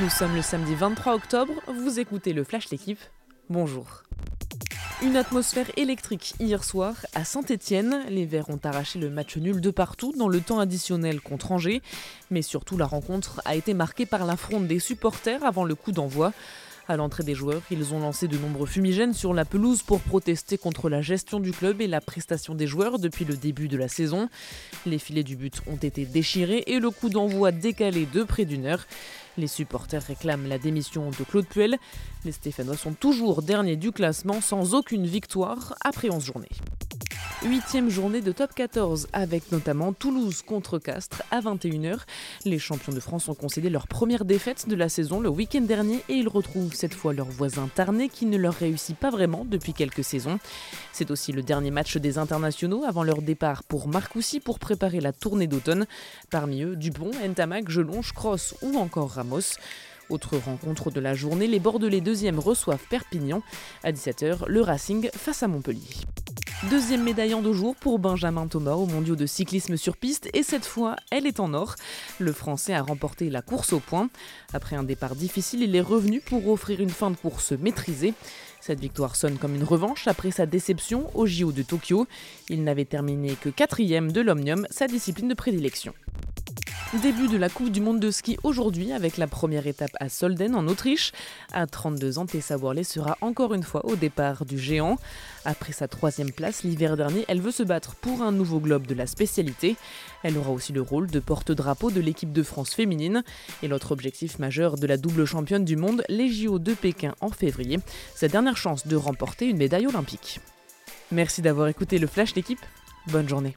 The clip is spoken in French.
Nous sommes le samedi 23 octobre, vous écoutez le Flash L'équipe. Bonjour. Une atmosphère électrique hier soir à Saint-Étienne. Les Verts ont arraché le match nul de partout dans le temps additionnel contre Angers. Mais surtout, la rencontre a été marquée par l'affront des supporters avant le coup d'envoi. À l'entrée des joueurs, ils ont lancé de nombreux fumigènes sur la pelouse pour protester contre la gestion du club et la prestation des joueurs depuis le début de la saison. Les filets du but ont été déchirés et le coup d'envoi décalé de près d'une heure. Les supporters réclament la démission de Claude Puel. Les Stéphanois sont toujours derniers du classement sans aucune victoire après 11 journées. Huitième journée de top 14 avec notamment Toulouse contre Castres à 21h. Les champions de France ont concédé leur première défaite de la saison le week-end dernier et ils retrouvent cette fois leur voisin Tarnet qui ne leur réussit pas vraiment depuis quelques saisons. C'est aussi le dernier match des internationaux avant leur départ pour Marcoussis pour préparer la tournée d'automne. Parmi eux, Dupont, Ntamak, Gelonge, Cross ou encore Ramos. Autre rencontre de la journée, les Bordelais deuxième reçoivent Perpignan. À 17h, le Racing face à Montpellier. Deuxième médaille en deux jours pour Benjamin Thomas au mondiaux de cyclisme sur piste et cette fois, elle est en or. Le Français a remporté la course au point. Après un départ difficile, il est revenu pour offrir une fin de course maîtrisée. Cette victoire sonne comme une revanche après sa déception au JO de Tokyo. Il n'avait terminé que quatrième de l'Omnium, sa discipline de prédilection. Début de la Coupe du Monde de ski aujourd'hui avec la première étape à Solden en Autriche. À 32 ans, Tessa Worley sera encore une fois au départ du géant. Après sa troisième place l'hiver dernier, elle veut se battre pour un nouveau globe de la spécialité. Elle aura aussi le rôle de porte-drapeau de l'équipe de France féminine. Et l'autre objectif majeur de la double championne du monde, les JO de Pékin en février, sa dernière chance de remporter une médaille olympique. Merci d'avoir écouté le Flash d'équipe. Bonne journée.